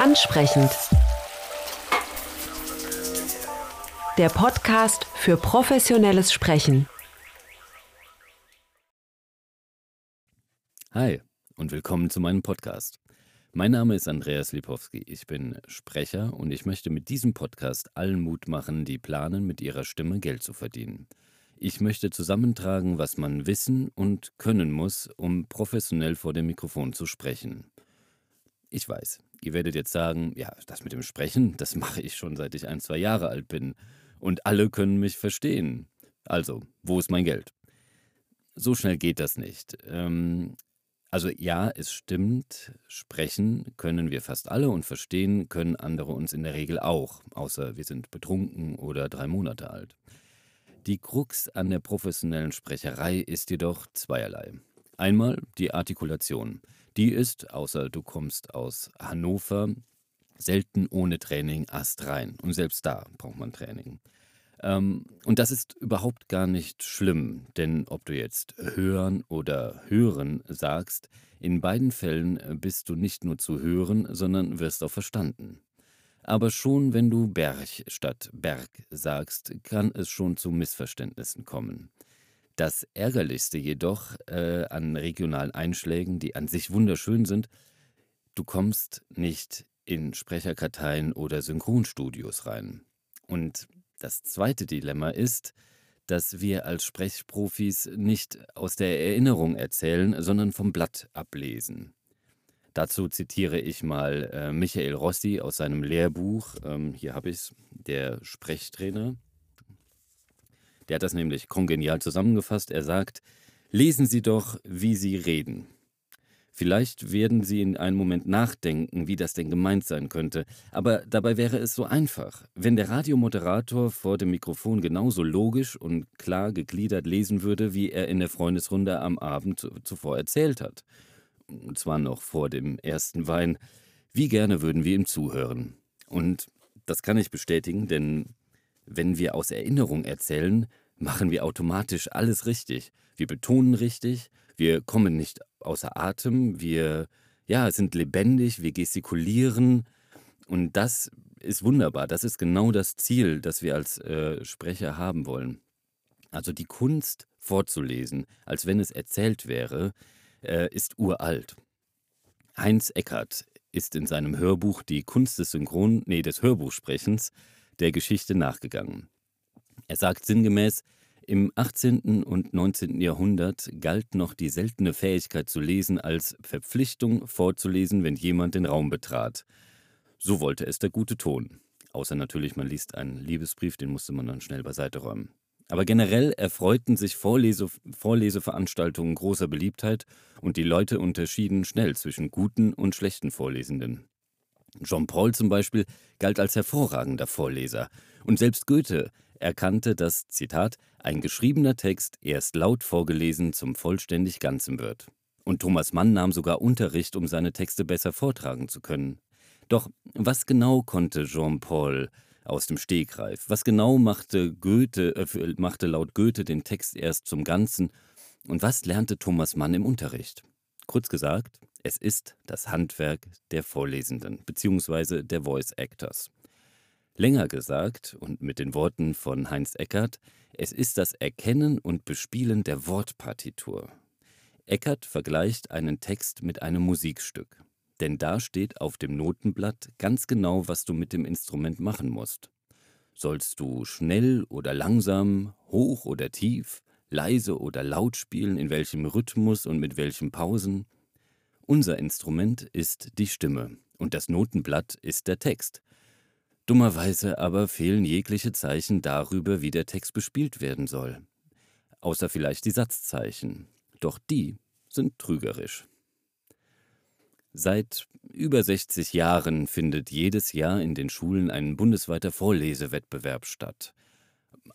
Ansprechend. Der Podcast für professionelles Sprechen. Hi und willkommen zu meinem Podcast. Mein Name ist Andreas Lipowski. Ich bin Sprecher und ich möchte mit diesem Podcast allen Mut machen, die planen, mit ihrer Stimme Geld zu verdienen. Ich möchte zusammentragen, was man wissen und können muss, um professionell vor dem Mikrofon zu sprechen. Ich weiß, ihr werdet jetzt sagen, ja, das mit dem Sprechen, das mache ich schon seit ich ein, zwei Jahre alt bin. Und alle können mich verstehen. Also, wo ist mein Geld? So schnell geht das nicht. Ähm, also ja, es stimmt, sprechen können wir fast alle und verstehen können andere uns in der Regel auch, außer wir sind betrunken oder drei Monate alt. Die Krux an der professionellen Sprecherei ist jedoch zweierlei. Einmal die Artikulation. Die ist, außer du kommst aus Hannover, selten ohne Training astrein. Und selbst da braucht man Training. Ähm, und das ist überhaupt gar nicht schlimm, denn ob du jetzt hören oder hören sagst, in beiden Fällen bist du nicht nur zu hören, sondern wirst auch verstanden. Aber schon wenn du Berg statt Berg sagst, kann es schon zu Missverständnissen kommen. Das Ärgerlichste jedoch äh, an regionalen Einschlägen, die an sich wunderschön sind, du kommst nicht in Sprecherkarteien oder Synchronstudios rein. Und das zweite Dilemma ist, dass wir als Sprechprofis nicht aus der Erinnerung erzählen, sondern vom Blatt ablesen. Dazu zitiere ich mal äh, Michael Rossi aus seinem Lehrbuch, ähm, hier habe ich es, der Sprechtrainer. Der hat das nämlich kongenial zusammengefasst. Er sagt, lesen Sie doch, wie Sie reden. Vielleicht werden Sie in einem Moment nachdenken, wie das denn gemeint sein könnte, aber dabei wäre es so einfach. Wenn der Radiomoderator vor dem Mikrofon genauso logisch und klar gegliedert lesen würde, wie er in der Freundesrunde am Abend zuvor erzählt hat. Und zwar noch vor dem ersten Wein. Wie gerne würden wir ihm zuhören. Und das kann ich bestätigen, denn wenn wir aus Erinnerung erzählen, machen wir automatisch alles richtig. Wir betonen richtig, wir kommen nicht außer Atem, wir ja, sind lebendig, wir gestikulieren und das ist wunderbar. Das ist genau das Ziel, das wir als äh, Sprecher haben wollen. Also die Kunst vorzulesen, als wenn es erzählt wäre, äh, ist uralt. Heinz Eckert ist in seinem Hörbuch Die Kunst des Synchron, nee, des Hörbuchsprechens der Geschichte nachgegangen. Er sagt sinngemäß, im 18. und 19. Jahrhundert galt noch die seltene Fähigkeit zu lesen als Verpflichtung vorzulesen, wenn jemand den Raum betrat. So wollte es der gute Ton. Außer natürlich, man liest einen Liebesbrief, den musste man dann schnell beiseite räumen. Aber generell erfreuten sich Vorlese Vorleseveranstaltungen großer Beliebtheit und die Leute unterschieden schnell zwischen guten und schlechten Vorlesenden. Jean Paul zum Beispiel galt als hervorragender Vorleser und selbst Goethe erkannte, dass, Zitat, ein geschriebener Text erst laut vorgelesen zum vollständig Ganzen wird. Und Thomas Mann nahm sogar Unterricht, um seine Texte besser vortragen zu können. Doch was genau konnte Jean-Paul aus dem Stegreif? Was genau machte Goethe, äh, machte laut Goethe den Text erst zum Ganzen? Und was lernte Thomas Mann im Unterricht? Kurz gesagt, es ist das Handwerk der Vorlesenden bzw. der Voice Actors. Länger gesagt und mit den Worten von Heinz Eckert, es ist das Erkennen und Bespielen der Wortpartitur. Eckert vergleicht einen Text mit einem Musikstück, denn da steht auf dem Notenblatt ganz genau, was du mit dem Instrument machen musst. Sollst du schnell oder langsam, hoch oder tief, leise oder laut spielen, in welchem Rhythmus und mit welchen Pausen? Unser Instrument ist die Stimme und das Notenblatt ist der Text, Dummerweise aber fehlen jegliche Zeichen darüber, wie der Text bespielt werden soll. Außer vielleicht die Satzzeichen. Doch die sind trügerisch. Seit über 60 Jahren findet jedes Jahr in den Schulen ein bundesweiter Vorlesewettbewerb statt.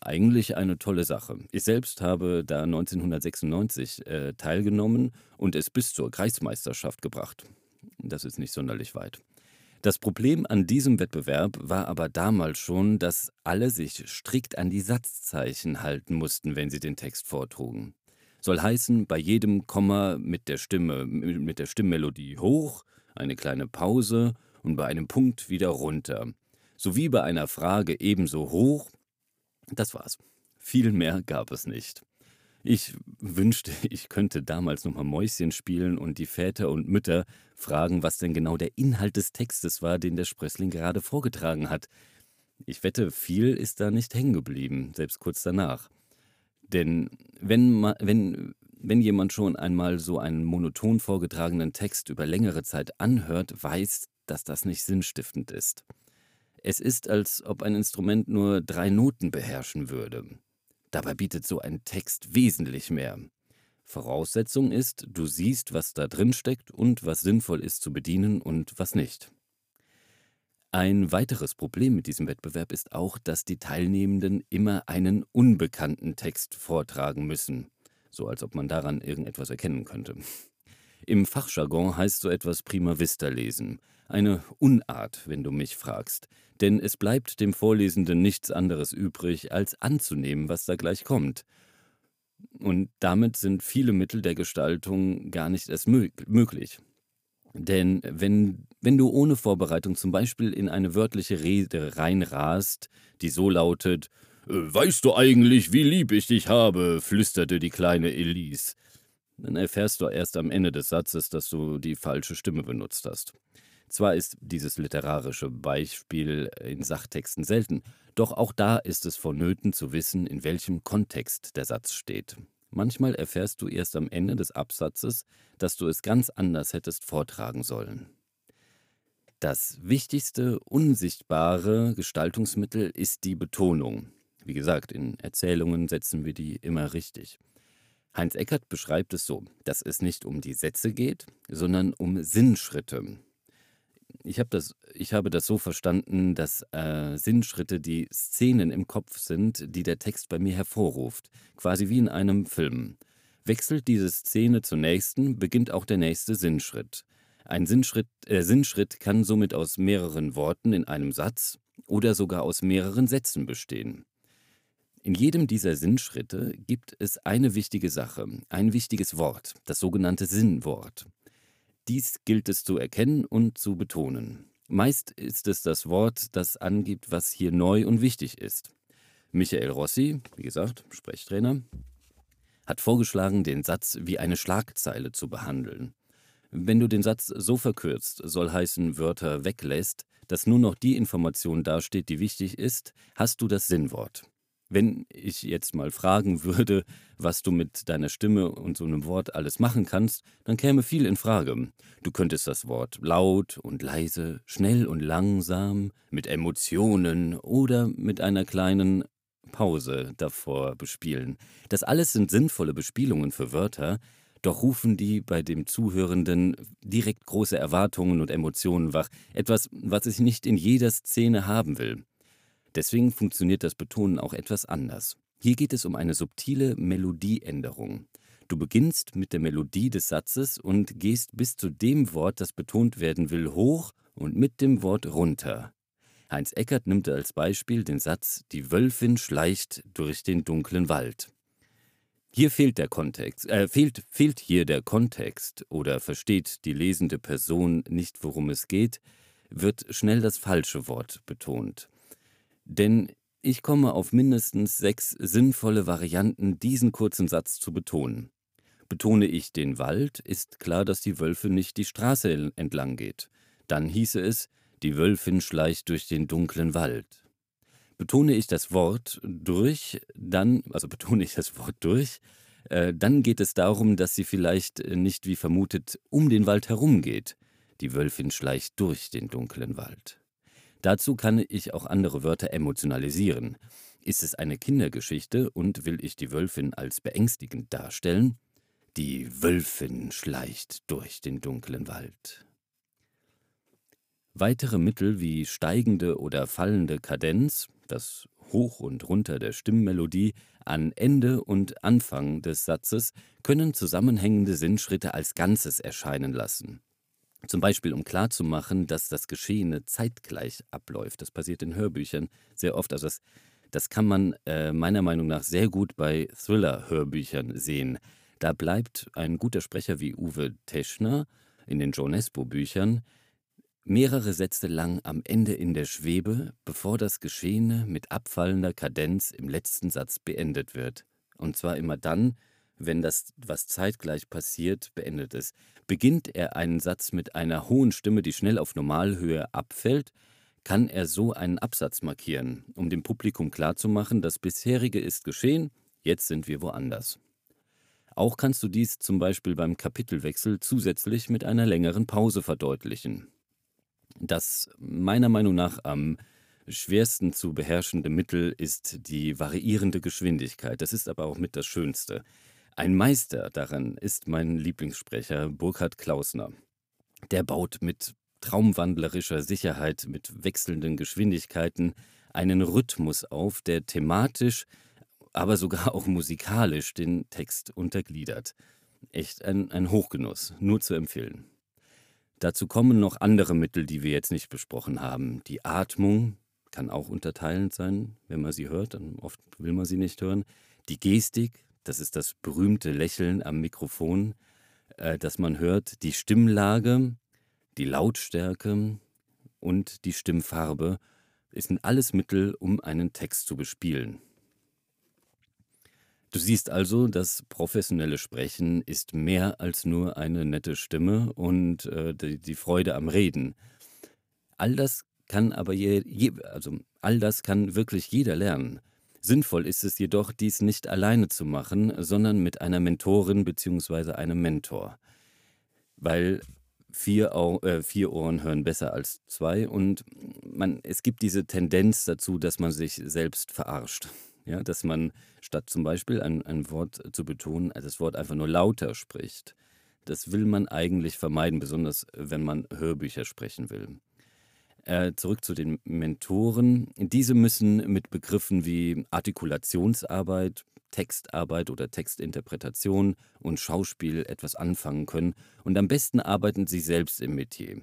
Eigentlich eine tolle Sache. Ich selbst habe da 1996 äh, teilgenommen und es bis zur Kreismeisterschaft gebracht. Das ist nicht sonderlich weit. Das Problem an diesem Wettbewerb war aber damals schon, dass alle sich strikt an die Satzzeichen halten mussten, wenn sie den Text vortrugen. Soll heißen, bei jedem Komma mit der Stimme, mit der Stimmmelodie hoch, eine kleine Pause und bei einem Punkt wieder runter. Sowie bei einer Frage ebenso hoch. Das war's. Viel mehr gab es nicht. Ich wünschte, ich könnte damals nochmal Mäuschen spielen und die Väter und Mütter fragen, was denn genau der Inhalt des Textes war, den der Sprössling gerade vorgetragen hat. Ich wette, viel ist da nicht hängen geblieben, selbst kurz danach. Denn wenn, wenn, wenn jemand schon einmal so einen monoton vorgetragenen Text über längere Zeit anhört, weiß, dass das nicht sinnstiftend ist. Es ist, als ob ein Instrument nur drei Noten beherrschen würde. Dabei bietet so ein Text wesentlich mehr. Voraussetzung ist, du siehst, was da drin steckt und was sinnvoll ist zu bedienen und was nicht. Ein weiteres Problem mit diesem Wettbewerb ist auch, dass die Teilnehmenden immer einen unbekannten Text vortragen müssen, so als ob man daran irgendetwas erkennen könnte. Im Fachjargon heißt so etwas prima vista lesen, eine Unart, wenn du mich fragst, denn es bleibt dem Vorlesenden nichts anderes übrig, als anzunehmen, was da gleich kommt. Und damit sind viele Mittel der Gestaltung gar nicht erst möglich. Denn wenn, wenn du ohne Vorbereitung zum Beispiel in eine wörtliche Rede reinrast, die so lautet, äh, Weißt du eigentlich, wie lieb ich dich habe? flüsterte die kleine Elise. Dann erfährst du erst am Ende des Satzes, dass du die falsche Stimme benutzt hast. Zwar ist dieses literarische Beispiel in Sachtexten selten, doch auch da ist es vonnöten zu wissen, in welchem Kontext der Satz steht. Manchmal erfährst du erst am Ende des Absatzes, dass du es ganz anders hättest vortragen sollen. Das wichtigste unsichtbare Gestaltungsmittel ist die Betonung. Wie gesagt, in Erzählungen setzen wir die immer richtig. Heinz Eckert beschreibt es so, dass es nicht um die Sätze geht, sondern um Sinnschritte. Ich, hab das, ich habe das so verstanden, dass äh, Sinnschritte die Szenen im Kopf sind, die der Text bei mir hervorruft, quasi wie in einem Film. Wechselt diese Szene zur nächsten, beginnt auch der nächste Sinnschritt. Ein Sinnschritt, äh, Sinnschritt kann somit aus mehreren Worten in einem Satz oder sogar aus mehreren Sätzen bestehen. In jedem dieser Sinnschritte gibt es eine wichtige Sache, ein wichtiges Wort, das sogenannte Sinnwort. Dies gilt es zu erkennen und zu betonen. Meist ist es das Wort, das angibt, was hier neu und wichtig ist. Michael Rossi, wie gesagt, Sprechtrainer, hat vorgeschlagen, den Satz wie eine Schlagzeile zu behandeln. Wenn du den Satz so verkürzt, soll heißen Wörter weglässt, dass nur noch die Information dasteht, die wichtig ist, hast du das Sinnwort. Wenn ich jetzt mal fragen würde, was du mit deiner Stimme und so einem Wort alles machen kannst, dann käme viel in Frage. Du könntest das Wort laut und leise, schnell und langsam, mit Emotionen oder mit einer kleinen Pause davor bespielen. Das alles sind sinnvolle Bespielungen für Wörter, doch rufen die bei dem Zuhörenden direkt große Erwartungen und Emotionen wach, etwas, was ich nicht in jeder Szene haben will. Deswegen funktioniert das Betonen auch etwas anders. Hier geht es um eine subtile Melodieänderung. Du beginnst mit der Melodie des Satzes und gehst bis zu dem Wort, das betont werden will, hoch und mit dem Wort runter. Heinz Eckert nimmt als Beispiel den Satz Die Wölfin schleicht durch den dunklen Wald. Hier fehlt der Kontext, äh, fehlt, fehlt hier der Kontext oder versteht die lesende Person nicht, worum es geht, wird schnell das falsche Wort betont. Denn ich komme auf mindestens sechs sinnvolle Varianten, diesen kurzen Satz zu betonen. Betone ich den Wald, ist klar, dass die Wölfe nicht die Straße entlang geht. Dann hieße es, die Wölfin schleicht durch den dunklen Wald. Betone ich das Wort durch, dann, also betone ich das Wort durch, äh, dann geht es darum, dass sie vielleicht nicht wie vermutet um den Wald herumgeht. Die Wölfin schleicht durch den dunklen Wald. Dazu kann ich auch andere Wörter emotionalisieren. Ist es eine Kindergeschichte und will ich die Wölfin als beängstigend darstellen? Die Wölfin schleicht durch den dunklen Wald. Weitere Mittel wie steigende oder fallende Kadenz, das Hoch und Runter der Stimmmelodie an Ende und Anfang des Satzes, können zusammenhängende Sinnschritte als Ganzes erscheinen lassen. Zum Beispiel, um klarzumachen, dass das Geschehene zeitgleich abläuft. Das passiert in Hörbüchern sehr oft. Also das, das kann man äh, meiner Meinung nach sehr gut bei Thriller-Hörbüchern sehen. Da bleibt ein guter Sprecher wie Uwe Teschner in den Joe Nesbo-Büchern mehrere Sätze lang am Ende in der Schwebe, bevor das Geschehene mit abfallender Kadenz im letzten Satz beendet wird. Und zwar immer dann, wenn das, was zeitgleich passiert, beendet ist. Beginnt er einen Satz mit einer hohen Stimme, die schnell auf Normalhöhe abfällt, kann er so einen Absatz markieren, um dem Publikum klarzumachen, das bisherige ist geschehen, jetzt sind wir woanders. Auch kannst du dies zum Beispiel beim Kapitelwechsel zusätzlich mit einer längeren Pause verdeutlichen. Das meiner Meinung nach am schwersten zu beherrschende Mittel ist die variierende Geschwindigkeit. Das ist aber auch mit das Schönste. Ein Meister daran ist mein Lieblingssprecher Burkhard Klausner. Der baut mit traumwandlerischer Sicherheit, mit wechselnden Geschwindigkeiten einen Rhythmus auf, der thematisch, aber sogar auch musikalisch den Text untergliedert. Echt ein, ein Hochgenuss, nur zu empfehlen. Dazu kommen noch andere Mittel, die wir jetzt nicht besprochen haben. Die Atmung kann auch unterteilend sein, wenn man sie hört, dann oft will man sie nicht hören. Die Gestik, das ist das berühmte Lächeln am Mikrofon, äh, das man hört. Die Stimmlage, die Lautstärke und die Stimmfarbe sind alles Mittel, um einen Text zu bespielen. Du siehst also, das professionelle Sprechen ist mehr als nur eine nette Stimme und äh, die, die, Freude am Reden. All das kann aber je, je, also all das kann wirklich jeder lernen. Sinnvoll ist es jedoch, dies nicht alleine zu machen, sondern mit einer Mentorin bzw. einem Mentor. Weil vier, äh, vier Ohren hören besser als zwei und man, es gibt diese Tendenz dazu, dass man sich selbst verarscht. Ja, dass man statt zum Beispiel ein, ein Wort zu betonen, das Wort einfach nur lauter spricht. Das will man eigentlich vermeiden, besonders wenn man Hörbücher sprechen will. Äh, zurück zu den Mentoren. Diese müssen mit Begriffen wie Artikulationsarbeit, Textarbeit oder Textinterpretation und Schauspiel etwas anfangen können und am besten arbeiten sie selbst im Metier.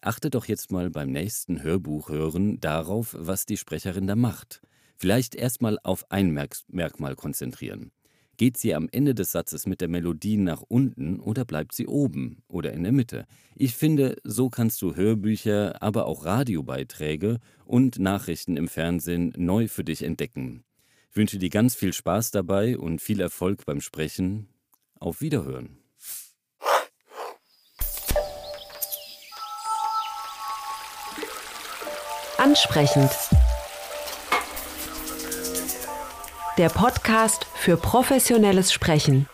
Achte doch jetzt mal beim nächsten Hörbuch hören darauf, was die Sprecherin da macht. Vielleicht erstmal auf ein Merkmal konzentrieren. Geht sie am Ende des Satzes mit der Melodie nach unten oder bleibt sie oben oder in der Mitte? Ich finde, so kannst du Hörbücher, aber auch Radiobeiträge und Nachrichten im Fernsehen neu für dich entdecken. Ich wünsche dir ganz viel Spaß dabei und viel Erfolg beim Sprechen. Auf Wiederhören. Ansprechend der Podcast für professionelles Sprechen.